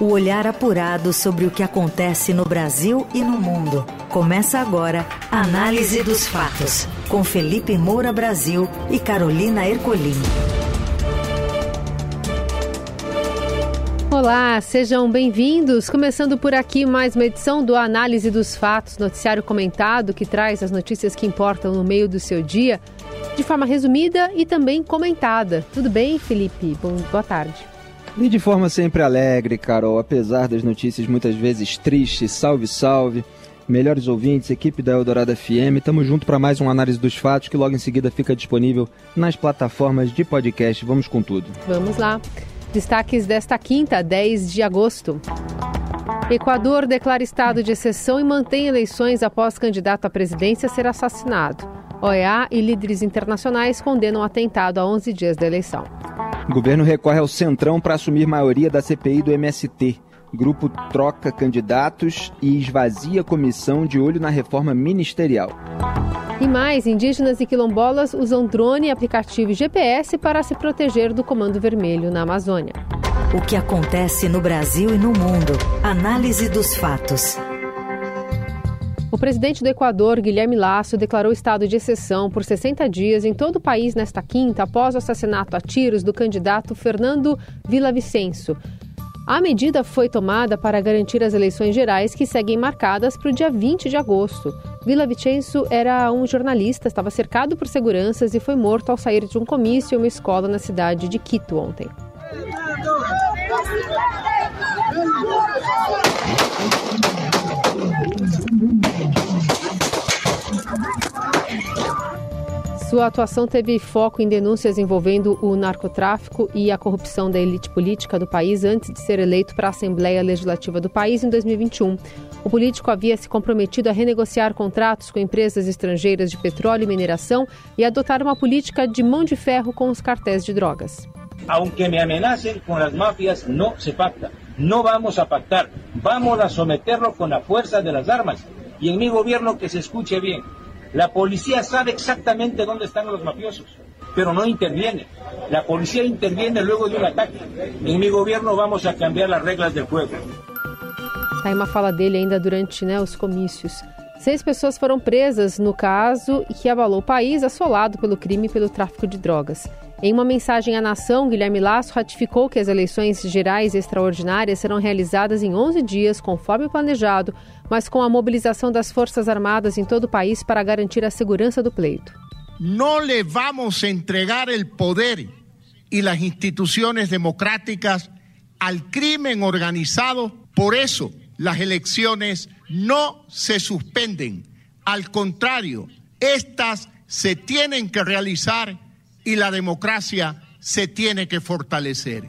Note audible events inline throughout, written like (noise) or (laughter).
O olhar apurado sobre o que acontece no Brasil e no mundo. Começa agora a Análise dos Fatos, com Felipe Moura Brasil e Carolina Ercolim. Olá, sejam bem-vindos. Começando por aqui mais uma edição do Análise dos Fatos, noticiário comentado que traz as notícias que importam no meio do seu dia, de forma resumida e também comentada. Tudo bem, Felipe? Bom, boa tarde. E de forma sempre alegre, Carol, apesar das notícias muitas vezes tristes, salve, salve. Melhores ouvintes, equipe da Eldorado FM, estamos junto para mais uma análise dos fatos que logo em seguida fica disponível nas plataformas de podcast. Vamos com tudo. Vamos lá. Destaques desta quinta, 10 de agosto. Equador declara estado de exceção e mantém eleições após candidato à presidência ser assassinado. OEA e líderes internacionais condenam atentado a 11 dias da eleição. O governo recorre ao Centrão para assumir maioria da CPI do MST. Grupo troca candidatos e esvazia comissão de olho na reforma ministerial. E mais, indígenas e quilombolas usam drone, aplicativo e GPS para se proteger do Comando Vermelho na Amazônia. O que acontece no Brasil e no mundo. Análise dos fatos. O presidente do Equador, Guilherme Lasso, declarou estado de exceção por 60 dias em todo o país nesta quinta, após o assassinato a tiros do candidato Fernando Villavicencio. A medida foi tomada para garantir as eleições gerais que seguem marcadas para o dia 20 de agosto. Vila Vicencio era um jornalista, estava cercado por seguranças e foi morto ao sair de um comício em uma escola na cidade de Quito ontem. Sua atuação teve foco em denúncias envolvendo o narcotráfico e a corrupção da elite política do país antes de ser eleito para a Assembleia Legislativa do país em 2021. O político havia se comprometido a renegociar contratos com empresas estrangeiras de petróleo e mineração e adotar uma política de mão de ferro com os cartéis de drogas. Aunque me amenacen con las mafias, no se pacta. No vamos a pactar. Vamos a someterlo con la fuerza de las armas. Y en mi gobierno que se escuche bien. La policía sabe exactamente dónde están los mafiosos, pero no interviene. La policía interviene luego de un ataque. En mi gobierno vamos a cambiar las reglas del juego. Tá aí uma fala dele ainda durante né, os comícios. Seis pessoas foram presas no caso que abalou o país, assolado pelo crime e pelo tráfico de drogas. Em uma mensagem à nação, Guilherme Lasso ratificou que as eleições gerais extraordinárias serão realizadas em 11 dias, conforme planejado, mas com a mobilização das Forças Armadas em todo o país para garantir a segurança do pleito. Não le vamos entregar el poder y las instituciones democráticas al crimen organizado. Por eso, las elecciones no se suspenden. Al contrario, estas se tienen que realizar e a democracia se tiene que fortalecer.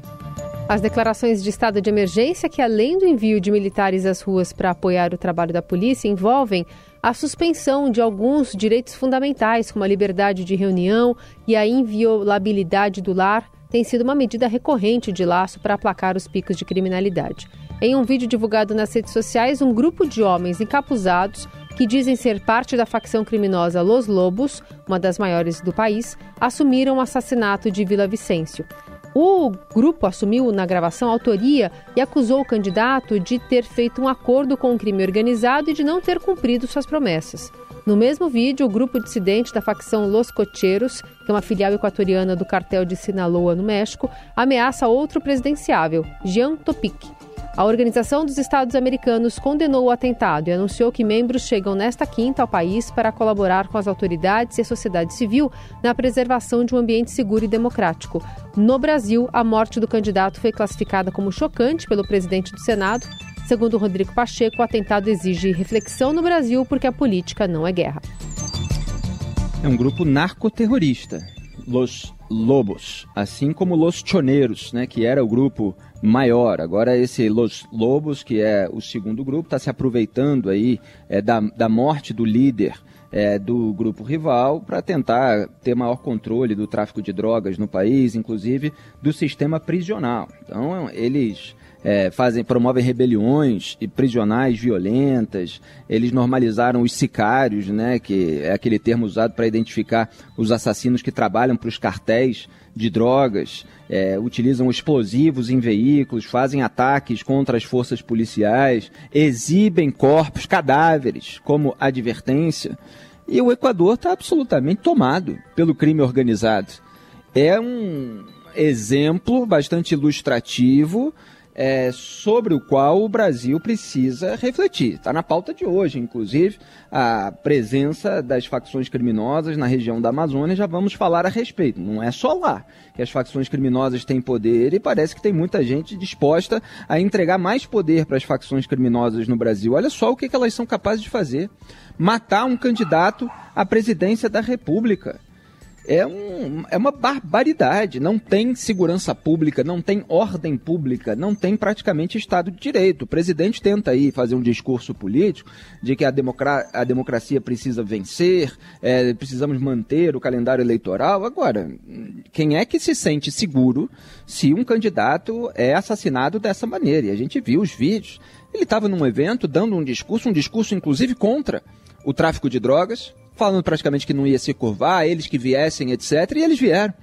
As declarações de estado de emergência, que além do envio de militares às ruas para apoiar o trabalho da polícia, envolvem a suspensão de alguns direitos fundamentais, como a liberdade de reunião e a inviolabilidade do lar, tem sido uma medida recorrente de laço para aplacar os picos de criminalidade. Em um vídeo divulgado nas redes sociais, um grupo de homens encapuzados que dizem ser parte da facção criminosa Los Lobos, uma das maiores do país, assumiram o assassinato de Vila Vicêncio. O grupo assumiu na gravação autoria e acusou o candidato de ter feito um acordo com o crime organizado e de não ter cumprido suas promessas. No mesmo vídeo, o grupo dissidente da facção Los Cocheros, que é uma filial equatoriana do cartel de Sinaloa, no México, ameaça outro presidenciável, Jean Topic, a Organização dos Estados Americanos condenou o atentado e anunciou que membros chegam nesta quinta ao país para colaborar com as autoridades e a sociedade civil na preservação de um ambiente seguro e democrático. No Brasil, a morte do candidato foi classificada como chocante pelo presidente do Senado. Segundo Rodrigo Pacheco, o atentado exige reflexão no Brasil porque a política não é guerra. É um grupo narcoterrorista, Los Lobos, assim como Los Choneros, né, que era o grupo maior. Agora esse Los Lobos, que é o segundo grupo, está se aproveitando aí é, da, da morte do líder é, do grupo rival para tentar ter maior controle do tráfico de drogas no país, inclusive do sistema prisional. Então eles é, fazem, promovem rebeliões e prisionais violentas. Eles normalizaram os sicários, né, que é aquele termo usado para identificar os assassinos que trabalham para os cartéis de drogas, é, utilizam explosivos em veículos, fazem ataques contra as forças policiais, exibem corpos, cadáveres, como advertência. E o Equador está absolutamente tomado pelo crime organizado. É um exemplo bastante ilustrativo é, sobre o qual o Brasil precisa refletir. Está na pauta de hoje, inclusive, a presença das facções criminosas na região da Amazônia. Já vamos falar a respeito. Não é só lá que as facções criminosas têm poder e parece que tem muita gente disposta a entregar mais poder para as facções criminosas no Brasil. Olha só o que, que elas são capazes de fazer: matar um candidato à presidência da República é, um, é uma barbaridade. Não tem segurança pública, não tem ordem pública, não tem praticamente Estado de Direito. O presidente tenta aí fazer um discurso político de que a, democra a democracia precisa vencer, é, precisamos manter o calendário eleitoral. Agora, quem é que se sente seguro se um candidato é assassinado dessa maneira? E a gente viu os vídeos. Ele estava num evento dando um discurso, um discurso inclusive contra o tráfico de drogas, falando praticamente que não ia se curvar, eles que viessem, etc. E eles vieram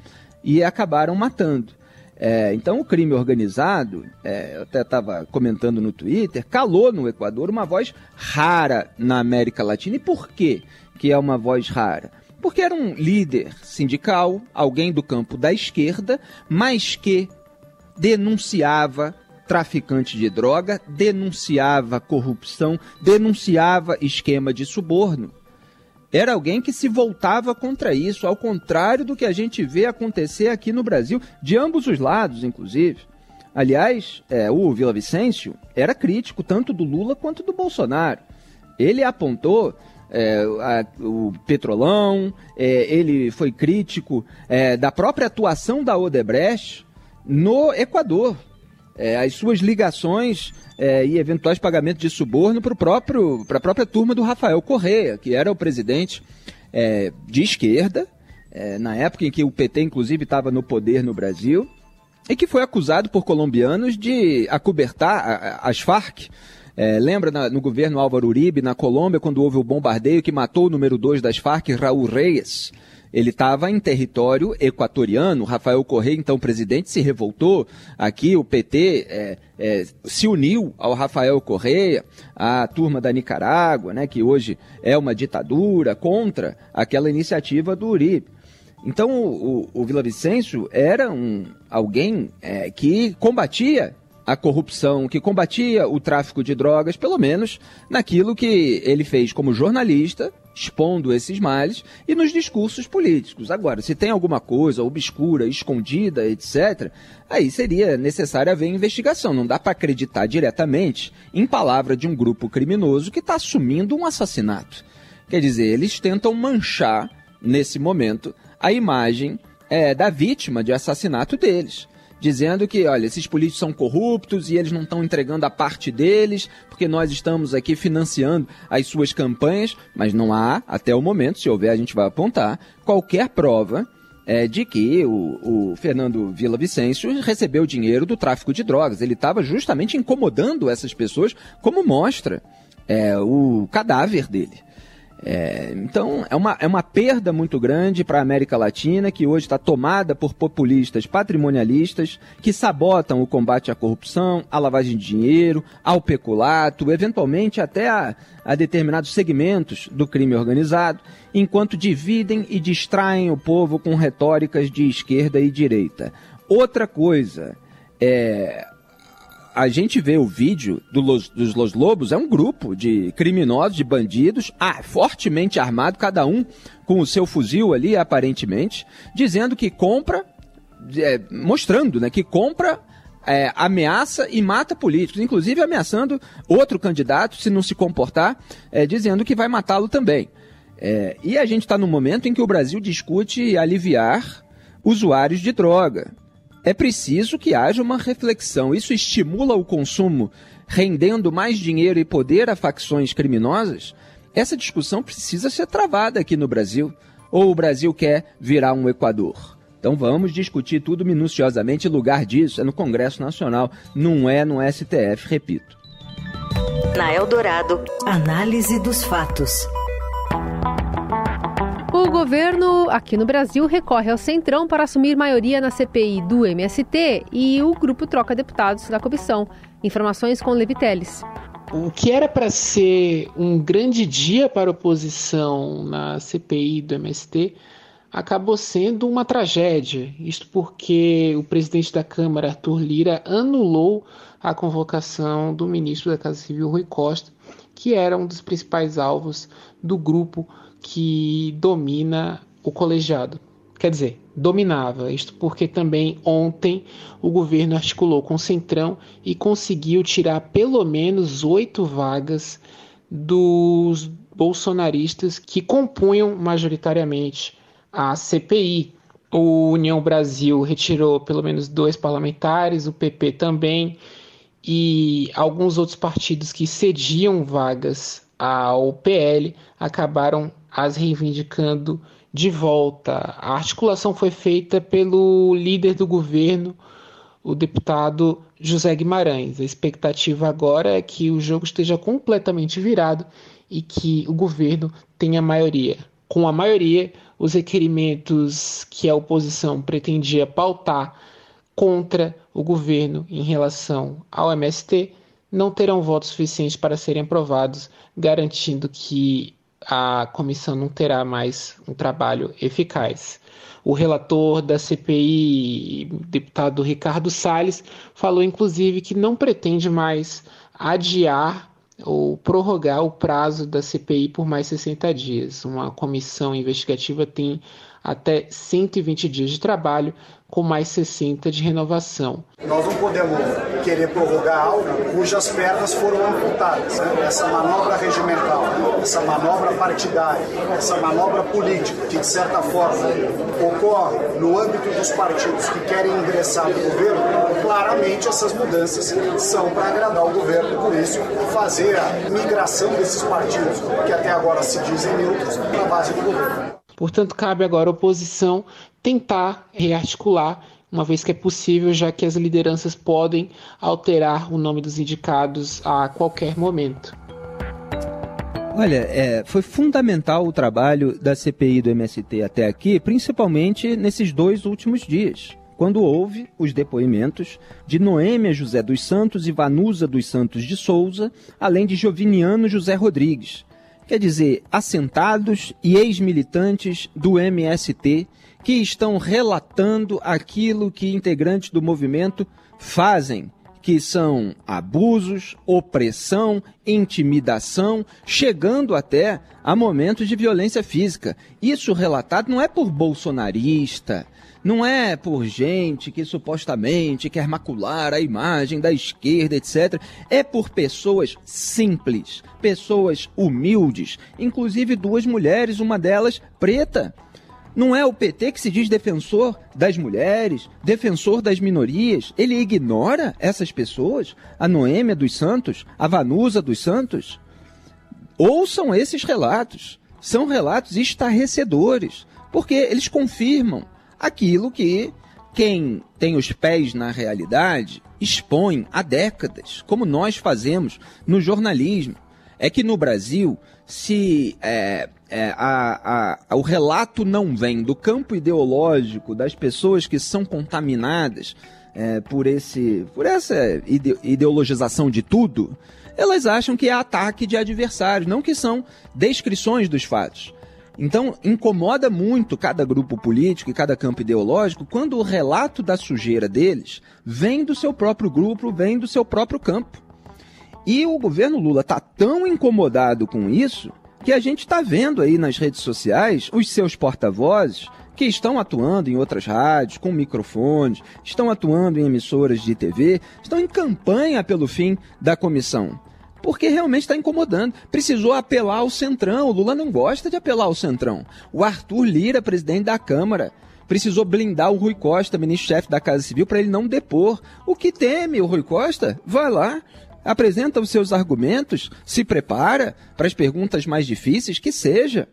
e acabaram matando. É, então, o crime organizado, é, eu até estava comentando no Twitter, calou no Equador uma voz rara na América Latina. E por quê que é uma voz rara? Porque era um líder sindical, alguém do campo da esquerda, mas que denunciava traficante de droga, denunciava corrupção, denunciava esquema de suborno era alguém que se voltava contra isso, ao contrário do que a gente vê acontecer aqui no Brasil, de ambos os lados, inclusive. Aliás, é, o Vila Vicêncio era crítico tanto do Lula quanto do Bolsonaro. Ele apontou é, a, o Petrolão, é, ele foi crítico é, da própria atuação da Odebrecht no Equador é, as suas ligações é, e eventuais pagamentos de suborno para a própria turma do Rafael Correia, que era o presidente é, de esquerda, é, na época em que o PT, inclusive, estava no poder no Brasil, e que foi acusado por colombianos de acobertar as Farc. É, lembra na, no governo Álvaro Uribe, na Colômbia, quando houve o bombardeio que matou o número 2 das Farc, Raul Reyes? Ele estava em território equatoriano. Rafael Correia, então presidente, se revoltou. Aqui o PT é, é, se uniu ao Rafael Correia, a turma da Nicarágua, né, que hoje é uma ditadura, contra aquela iniciativa do Uribe. Então o, o, o Vila Vicêncio era um, alguém é, que combatia a corrupção, que combatia o tráfico de drogas, pelo menos naquilo que ele fez como jornalista expondo esses males e nos discursos políticos. Agora, se tem alguma coisa obscura, escondida, etc., aí seria necessário haver investigação. Não dá para acreditar diretamente em palavra de um grupo criminoso que está assumindo um assassinato. Quer dizer, eles tentam manchar, nesse momento, a imagem é, da vítima de assassinato deles dizendo que, olha, esses políticos são corruptos e eles não estão entregando a parte deles, porque nós estamos aqui financiando as suas campanhas, mas não há, até o momento, se houver, a gente vai apontar, qualquer prova é, de que o, o Fernando Vila Vicêncio recebeu dinheiro do tráfico de drogas. Ele estava justamente incomodando essas pessoas, como mostra é, o cadáver dele. É, então, é uma, é uma perda muito grande para a América Latina, que hoje está tomada por populistas patrimonialistas que sabotam o combate à corrupção, à lavagem de dinheiro, ao peculato, eventualmente até a, a determinados segmentos do crime organizado, enquanto dividem e distraem o povo com retóricas de esquerda e direita. Outra coisa, é, a gente vê o vídeo do Los, dos Los Lobos, é um grupo de criminosos, de bandidos, ah, fortemente armado, cada um com o seu fuzil ali, aparentemente, dizendo que compra, é, mostrando né, que compra é, ameaça e mata políticos, inclusive ameaçando outro candidato se não se comportar, é, dizendo que vai matá-lo também. É, e a gente está num momento em que o Brasil discute aliviar usuários de droga é preciso que haja uma reflexão. Isso estimula o consumo, rendendo mais dinheiro e poder a facções criminosas? Essa discussão precisa ser travada aqui no Brasil. Ou o Brasil quer virar um Equador? Então vamos discutir tudo minuciosamente. Lugar disso é no Congresso Nacional, não é no STF, repito. Na Eldorado, análise dos fatos. O governo aqui no Brasil recorre ao Centrão para assumir maioria na CPI do MST e o grupo troca deputados da comissão. Informações com Levi Teles. O que era para ser um grande dia para a oposição na CPI do MST acabou sendo uma tragédia. Isto porque o presidente da Câmara, Arthur Lira, anulou a convocação do ministro da Casa Civil, Rui Costa, que era um dos principais alvos do grupo que domina o colegiado. Quer dizer, dominava. Isto porque também ontem o governo articulou com o Centrão e conseguiu tirar pelo menos oito vagas dos bolsonaristas que compunham majoritariamente a CPI. O União Brasil retirou pelo menos dois parlamentares, o PP também, e alguns outros partidos que cediam vagas ao PL acabaram as reivindicando de volta. A articulação foi feita pelo líder do governo, o deputado José Guimarães. A expectativa agora é que o jogo esteja completamente virado e que o governo tenha maioria. Com a maioria, os requerimentos que a oposição pretendia pautar contra o governo em relação ao MST não terão votos suficientes para serem aprovados, garantindo que a comissão não terá mais um trabalho eficaz. O relator da CPI, deputado Ricardo Salles, falou inclusive que não pretende mais adiar ou prorrogar o prazo da CPI por mais 60 dias. Uma comissão investigativa tem até 120 dias de trabalho, com mais 60 de renovação. Nós não podemos querer prorrogar algo cujas pernas foram amputadas. Né? Essa manobra regimental, essa manobra partidária, essa manobra política, que de certa forma ocorre no âmbito dos partidos que querem ingressar no governo, claramente essas mudanças são para agradar o governo por isso fazer a migração desses partidos, que até agora se dizem neutros, para a base do governo. Portanto, cabe agora à oposição tentar rearticular, uma vez que é possível, já que as lideranças podem alterar o nome dos indicados a qualquer momento. Olha, é, foi fundamental o trabalho da CPI do MST até aqui, principalmente nesses dois últimos dias, quando houve os depoimentos de Noêmia José dos Santos e Vanusa dos Santos de Souza, além de Joviniano José Rodrigues, quer dizer, assentados e ex-militantes do MST que estão relatando aquilo que integrantes do movimento fazem, que são abusos, opressão, intimidação, chegando até a momentos de violência física. Isso relatado não é por bolsonarista, não é por gente que supostamente quer macular a imagem da esquerda, etc. É por pessoas simples, pessoas humildes, inclusive duas mulheres, uma delas preta. Não é o PT que se diz defensor das mulheres, defensor das minorias. Ele ignora essas pessoas? A Noêmia dos Santos, a Vanusa dos Santos? Ouçam esses relatos. São relatos estarrecedores, porque eles confirmam aquilo que quem tem os pés na realidade expõe há décadas, como nós fazemos no jornalismo. É que no Brasil, se é, é, a, a, o relato não vem do campo ideológico das pessoas que são contaminadas é, por, esse, por essa ide ideologização de tudo, elas acham que é ataque de adversários, não que são descrições dos fatos. Então, incomoda muito cada grupo político e cada campo ideológico quando o relato da sujeira deles vem do seu próprio grupo, vem do seu próprio campo. E o governo Lula está tão incomodado com isso que a gente está vendo aí nas redes sociais os seus porta-vozes que estão atuando em outras rádios, com microfones, estão atuando em emissoras de TV, estão em campanha pelo fim da comissão porque realmente está incomodando. Precisou apelar ao Centrão. O Lula não gosta de apelar ao Centrão. O Arthur Lira, presidente da Câmara, precisou blindar o Rui Costa, ministro-chefe da Casa Civil, para ele não depor. O que teme o Rui Costa? Vai lá, apresenta os seus argumentos, se prepara para as perguntas mais difíceis, que seja.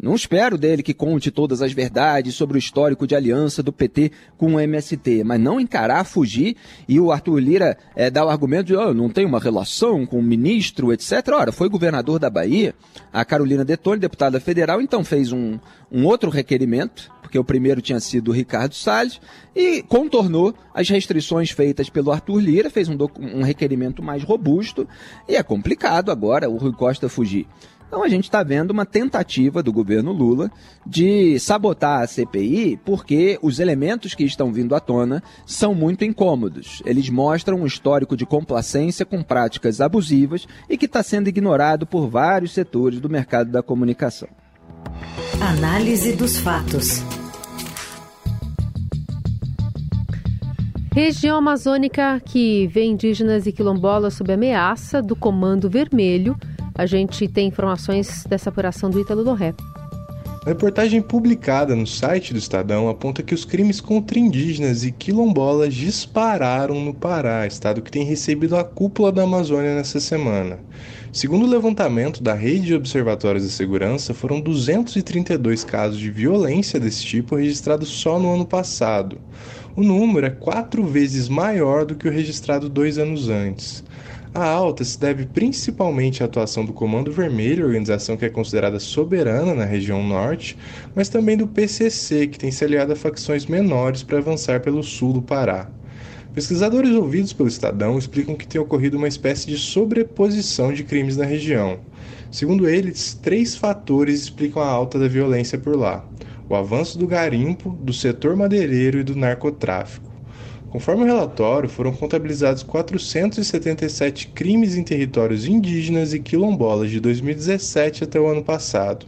Não espero dele que conte todas as verdades sobre o histórico de aliança do PT com o MST, mas não encarar, fugir e o Arthur Lira é, dar o argumento de oh, não tem uma relação com o ministro, etc. Ora, foi governador da Bahia, a Carolina Detone, deputada federal, então fez um, um outro requerimento, porque o primeiro tinha sido o Ricardo Salles, e contornou as restrições feitas pelo Arthur Lira, fez um, um requerimento mais robusto, e é complicado agora o Rui Costa fugir. Então a gente está vendo uma tentativa do governo Lula de sabotar a CPI porque os elementos que estão vindo à tona são muito incômodos. Eles mostram um histórico de complacência com práticas abusivas e que está sendo ignorado por vários setores do mercado da comunicação. Análise dos fatos. Região amazônica que vê indígenas e quilombolas sob ameaça do Comando Vermelho a gente tem informações dessa apuração do Ítalo Loré. A reportagem publicada no site do Estadão aponta que os crimes contra indígenas e quilombolas dispararam no Pará, estado que tem recebido a cúpula da Amazônia nessa semana. Segundo o levantamento da Rede de Observatórios de Segurança, foram 232 casos de violência desse tipo registrados só no ano passado. O número é quatro vezes maior do que o registrado dois anos antes. A alta se deve principalmente à atuação do Comando Vermelho, organização que é considerada soberana na região norte, mas também do PCC, que tem se aliado a facções menores para avançar pelo sul do Pará. Pesquisadores ouvidos pelo Estadão explicam que tem ocorrido uma espécie de sobreposição de crimes na região. Segundo eles, três fatores explicam a alta da violência por lá: o avanço do garimpo, do setor madeireiro e do narcotráfico. Conforme o relatório, foram contabilizados 477 crimes em territórios indígenas e quilombolas de 2017 até o ano passado.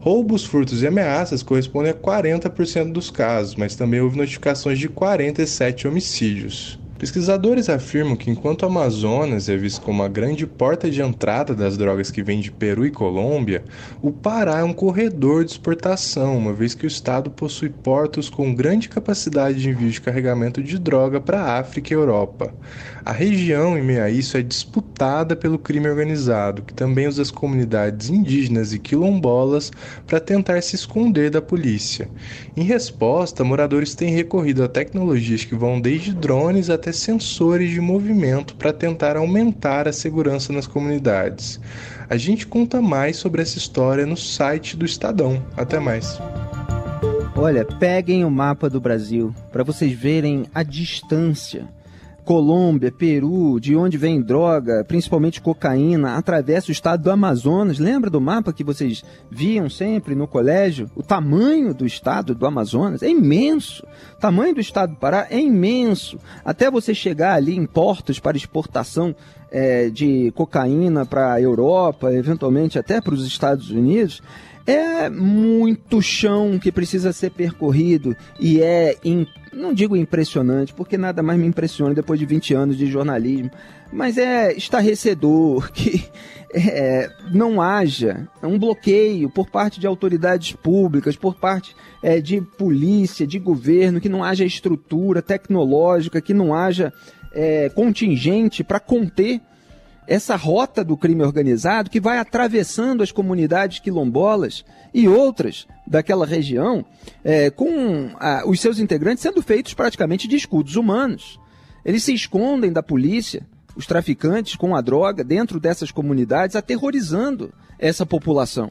Roubos, furtos e ameaças correspondem a 40% dos casos, mas também houve notificações de 47 homicídios. Pesquisadores afirmam que enquanto o Amazonas é visto como a grande porta de entrada das drogas que vêm de Peru e Colômbia, o Pará é um corredor de exportação, uma vez que o estado possui portos com grande capacidade de envio de carregamento de droga para a África e Europa. A região, em meio a isso, é disputada pelo crime organizado, que também usa as comunidades indígenas e quilombolas para tentar se esconder da polícia. Em resposta, moradores têm recorrido a tecnologias que vão desde drones até sensores de movimento para tentar aumentar a segurança nas comunidades. A gente conta mais sobre essa história no site do Estadão. Até mais. Olha, peguem o mapa do Brasil para vocês verem a distância Colômbia, Peru, de onde vem droga, principalmente cocaína, atravessa o estado do Amazonas. Lembra do mapa que vocês viam sempre no colégio? O tamanho do estado do Amazonas é imenso. O tamanho do estado do Pará é imenso. Até você chegar ali em portos para exportação é, de cocaína para a Europa, eventualmente até para os Estados Unidos, é muito chão que precisa ser percorrido e é, in, não digo impressionante, porque nada mais me impressiona depois de 20 anos de jornalismo, mas é estarrecedor (laughs) que é, não haja um bloqueio por parte de autoridades públicas, por parte é, de polícia, de governo, que não haja estrutura tecnológica, que não haja é, contingente para conter essa rota do crime organizado que vai atravessando as comunidades quilombolas e outras daquela região, é, com a, os seus integrantes sendo feitos praticamente de escudos humanos. Eles se escondem da polícia, os traficantes com a droga dentro dessas comunidades, aterrorizando essa população.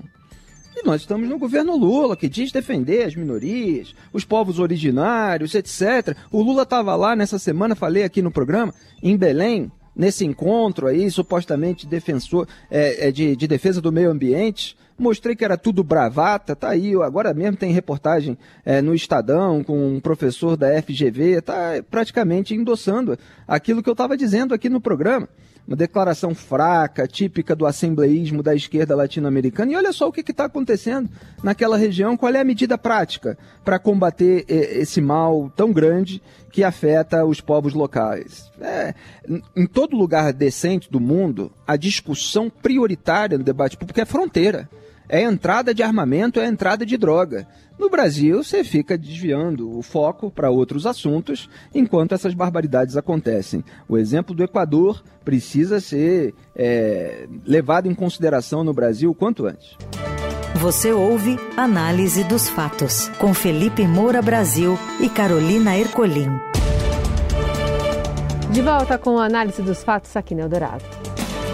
E nós estamos no governo Lula, que diz defender as minorias, os povos originários, etc. O Lula estava lá nessa semana, falei aqui no programa, em Belém, nesse encontro aí, supostamente defensor é, é, de, de, defesa do meio ambiente. Mostrei que era tudo bravata, tá aí, agora mesmo tem reportagem é, no Estadão com um professor da FGV, tá praticamente endossando aquilo que eu estava dizendo aqui no programa uma declaração fraca, típica do assembleísmo da esquerda latino-americana. E olha só o que está acontecendo naquela região, qual é a medida prática para combater esse mal tão grande que afeta os povos locais. É, em todo lugar decente do mundo, a discussão prioritária no debate público é fronteira. É entrada de armamento, é entrada de droga. No Brasil, você fica desviando o foco para outros assuntos enquanto essas barbaridades acontecem. O exemplo do Equador precisa ser é, levado em consideração no Brasil o quanto antes. você ouve Análise dos Fatos, com Felipe Moura Brasil e Carolina Ercolim. De volta com a análise dos fatos aqui no Eldorado.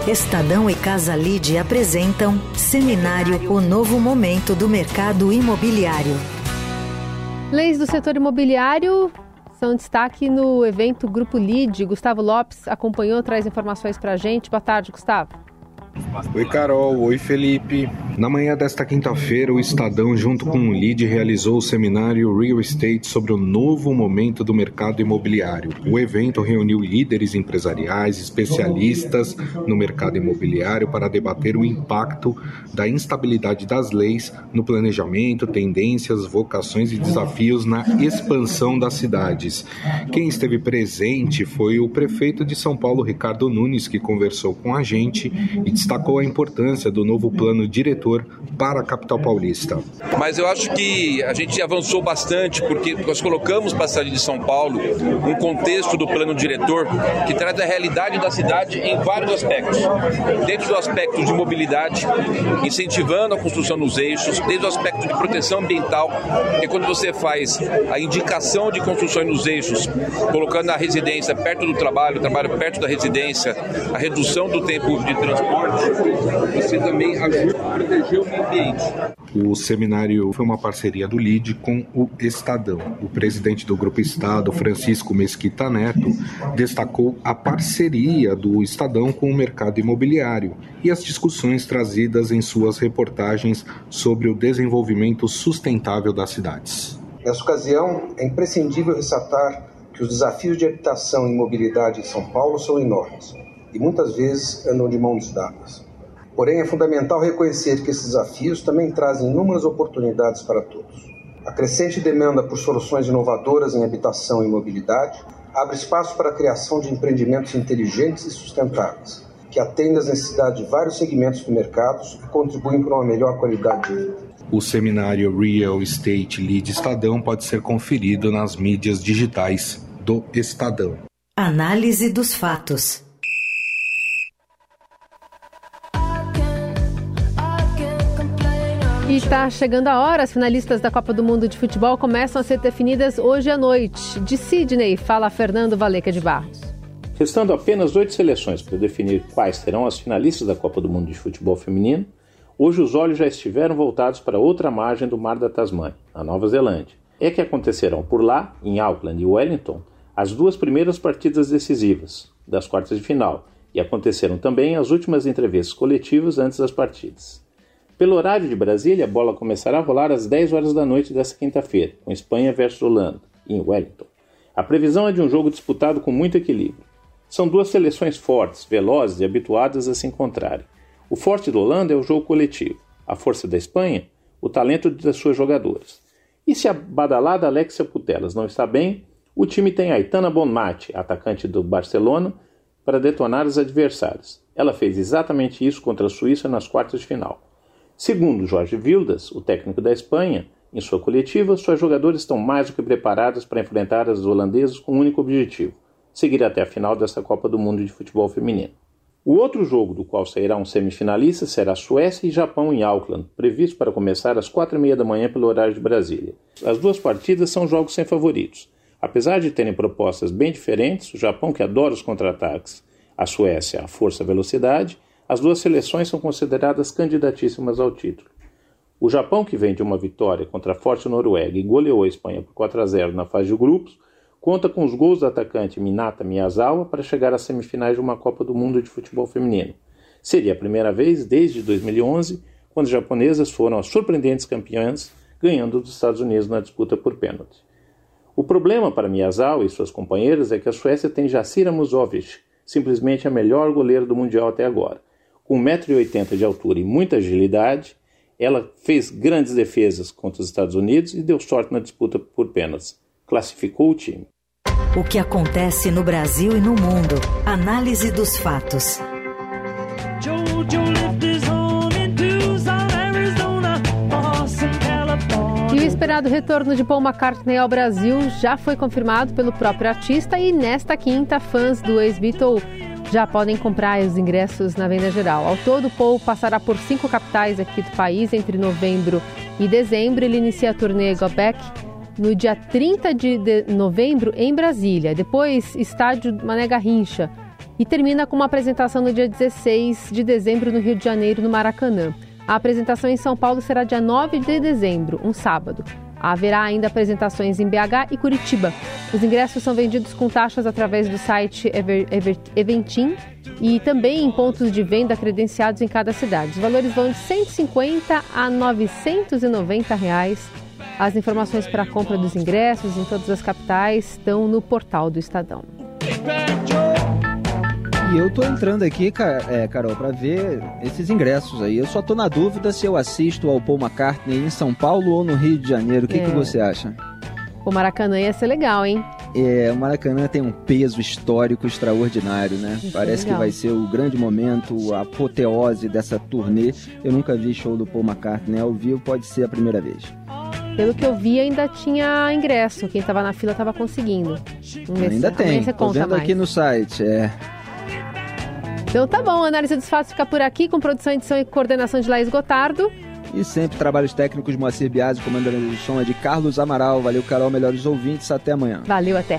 Estadão e Casa Lide apresentam Seminário O Novo Momento do Mercado Imobiliário. Leis do setor imobiliário são destaque no evento Grupo Lide. Gustavo Lopes acompanhou, traz informações para a gente. Boa tarde, Gustavo. Oi, Carol. Oi, Felipe. Na manhã desta quinta-feira, o Estadão, junto com o LID, realizou o seminário Real Estate sobre o novo momento do mercado imobiliário. O evento reuniu líderes empresariais, especialistas no mercado imobiliário para debater o impacto da instabilidade das leis no planejamento, tendências, vocações e desafios na expansão das cidades. Quem esteve presente foi o prefeito de São Paulo, Ricardo Nunes, que conversou com a gente e destacou a importância do novo plano diretor para a capital paulista. Mas eu acho que a gente avançou bastante porque nós colocamos para a cidade de São Paulo um contexto do plano diretor que traz a realidade da cidade em vários aspectos. Desde o aspecto de mobilidade, incentivando a construção nos eixos, desde o aspecto de proteção ambiental, que quando você faz a indicação de construções nos eixos, colocando a residência perto do trabalho, o trabalho perto da residência, a redução do tempo de transporte, você também ajuda a proteger o meio ambiente. O seminário foi uma parceria do LID com o Estadão. O presidente do Grupo Estado, Francisco Mesquita Neto, destacou a parceria do Estadão com o mercado imobiliário e as discussões trazidas em suas reportagens sobre o desenvolvimento sustentável das cidades. Nessa ocasião, é imprescindível ressaltar que os desafios de habitação e mobilidade em São Paulo são enormes e muitas vezes andam de mãos dadas. Porém, é fundamental reconhecer que esses desafios também trazem inúmeras oportunidades para todos. A crescente demanda por soluções inovadoras em habitação e mobilidade abre espaço para a criação de empreendimentos inteligentes e sustentáveis, que atendem às necessidades de vários segmentos do mercado e contribuem para uma melhor qualidade de vida. O seminário Real Estate Lead Estadão pode ser conferido nas mídias digitais do Estadão. Análise dos fatos. E está chegando a hora, as finalistas da Copa do Mundo de Futebol começam a ser definidas hoje à noite. De Sydney, fala Fernando Valeca de Barros. Restando apenas oito seleções para definir quais serão as finalistas da Copa do Mundo de Futebol Feminino, hoje os olhos já estiveram voltados para outra margem do Mar da Tasmânia, a Nova Zelândia. É que acontecerão por lá, em Auckland e Wellington, as duas primeiras partidas decisivas das quartas de final, e aconteceram também as últimas entrevistas coletivas antes das partidas. Pelo horário de Brasília, a bola começará a rolar às 10 horas da noite desta quinta-feira, com Espanha versus Holanda, em Wellington. A previsão é de um jogo disputado com muito equilíbrio. São duas seleções fortes, velozes e habituadas a se encontrarem. O forte do Holanda é o jogo coletivo, a força da Espanha, o talento das suas jogadoras. E se a badalada Alexia Putelas não está bem, o time tem Aitana Bonmati, atacante do Barcelona, para detonar os adversários. Ela fez exatamente isso contra a Suíça nas quartas de final. Segundo Jorge Vildas, o técnico da Espanha, em sua coletiva, suas jogadoras estão mais do que preparadas para enfrentar as holandesas com um único objetivo: seguir até a final desta Copa do Mundo de Futebol Feminino. O outro jogo do qual sairá um semifinalista será Suécia e Japão em Auckland, previsto para começar às quatro e meia da manhã pelo horário de Brasília. As duas partidas são jogos sem favoritos. Apesar de terem propostas bem diferentes, o Japão, que adora os contra-ataques, a Suécia, a força-velocidade, as duas seleções são consideradas candidatíssimas ao título. O Japão, que vem de uma vitória contra a forte Noruega e goleou a Espanha por 4 a 0 na fase de grupos, conta com os gols do atacante Minata Miyazawa para chegar às semifinais de uma Copa do Mundo de futebol feminino. Seria a primeira vez desde 2011, quando as japonesas foram as surpreendentes campeãs, ganhando dos Estados Unidos na disputa por pênalti. O problema para Miyazawa e suas companheiras é que a Suécia tem Jacira Musovic, simplesmente a melhor goleira do Mundial até agora com 1,80m de altura e muita agilidade, ela fez grandes defesas contra os Estados Unidos e deu sorte na disputa por pênaltis. Classificou o time. O que acontece no Brasil e no mundo. Análise dos fatos. E o esperado retorno de Paul McCartney ao Brasil já foi confirmado pelo próprio artista e nesta quinta, fãs do ex-Beatle já podem comprar os ingressos na venda geral. Ao todo, o Paul passará por cinco capitais aqui do país entre novembro e dezembro. Ele inicia a turnê Go Back no dia 30 de novembro em Brasília, depois estádio Mané Garrincha e termina com uma apresentação no dia 16 de dezembro no Rio de Janeiro, no Maracanã. A apresentação em São Paulo será dia 9 de dezembro, um sábado. Haverá ainda apresentações em BH e Curitiba. Os ingressos são vendidos com taxas através do site Ever, Ever, Eventim e também em pontos de venda credenciados em cada cidade. Os valores vão de 150 a 990 reais. As informações para a compra dos ingressos em todas as capitais estão no portal do Estadão. E eu tô entrando aqui, é, Carol, para ver esses ingressos aí. Eu só tô na dúvida se eu assisto ao Paul McCartney em São Paulo ou no Rio de Janeiro. O que, é. que você acha? O Maracanã ia ser legal, hein? É, o Maracanã tem um peso histórico extraordinário, né? Isso é Parece é que vai ser o grande momento, a apoteose dessa turnê. Eu nunca vi show do Paul McCartney ao vivo, pode ser a primeira vez. Pelo que eu vi, ainda tinha ingresso. Quem estava na fila estava conseguindo. ainda tem. Tô vendo mais. aqui no site. É. Então tá bom, a análise dos fatos fica por aqui, com produção, edição e coordenação de Laís Gotardo. E sempre trabalhos técnicos de Moacir Biasi, comandando o som é de Carlos Amaral. Valeu, Carol, melhores ouvintes. Até amanhã. Valeu, até.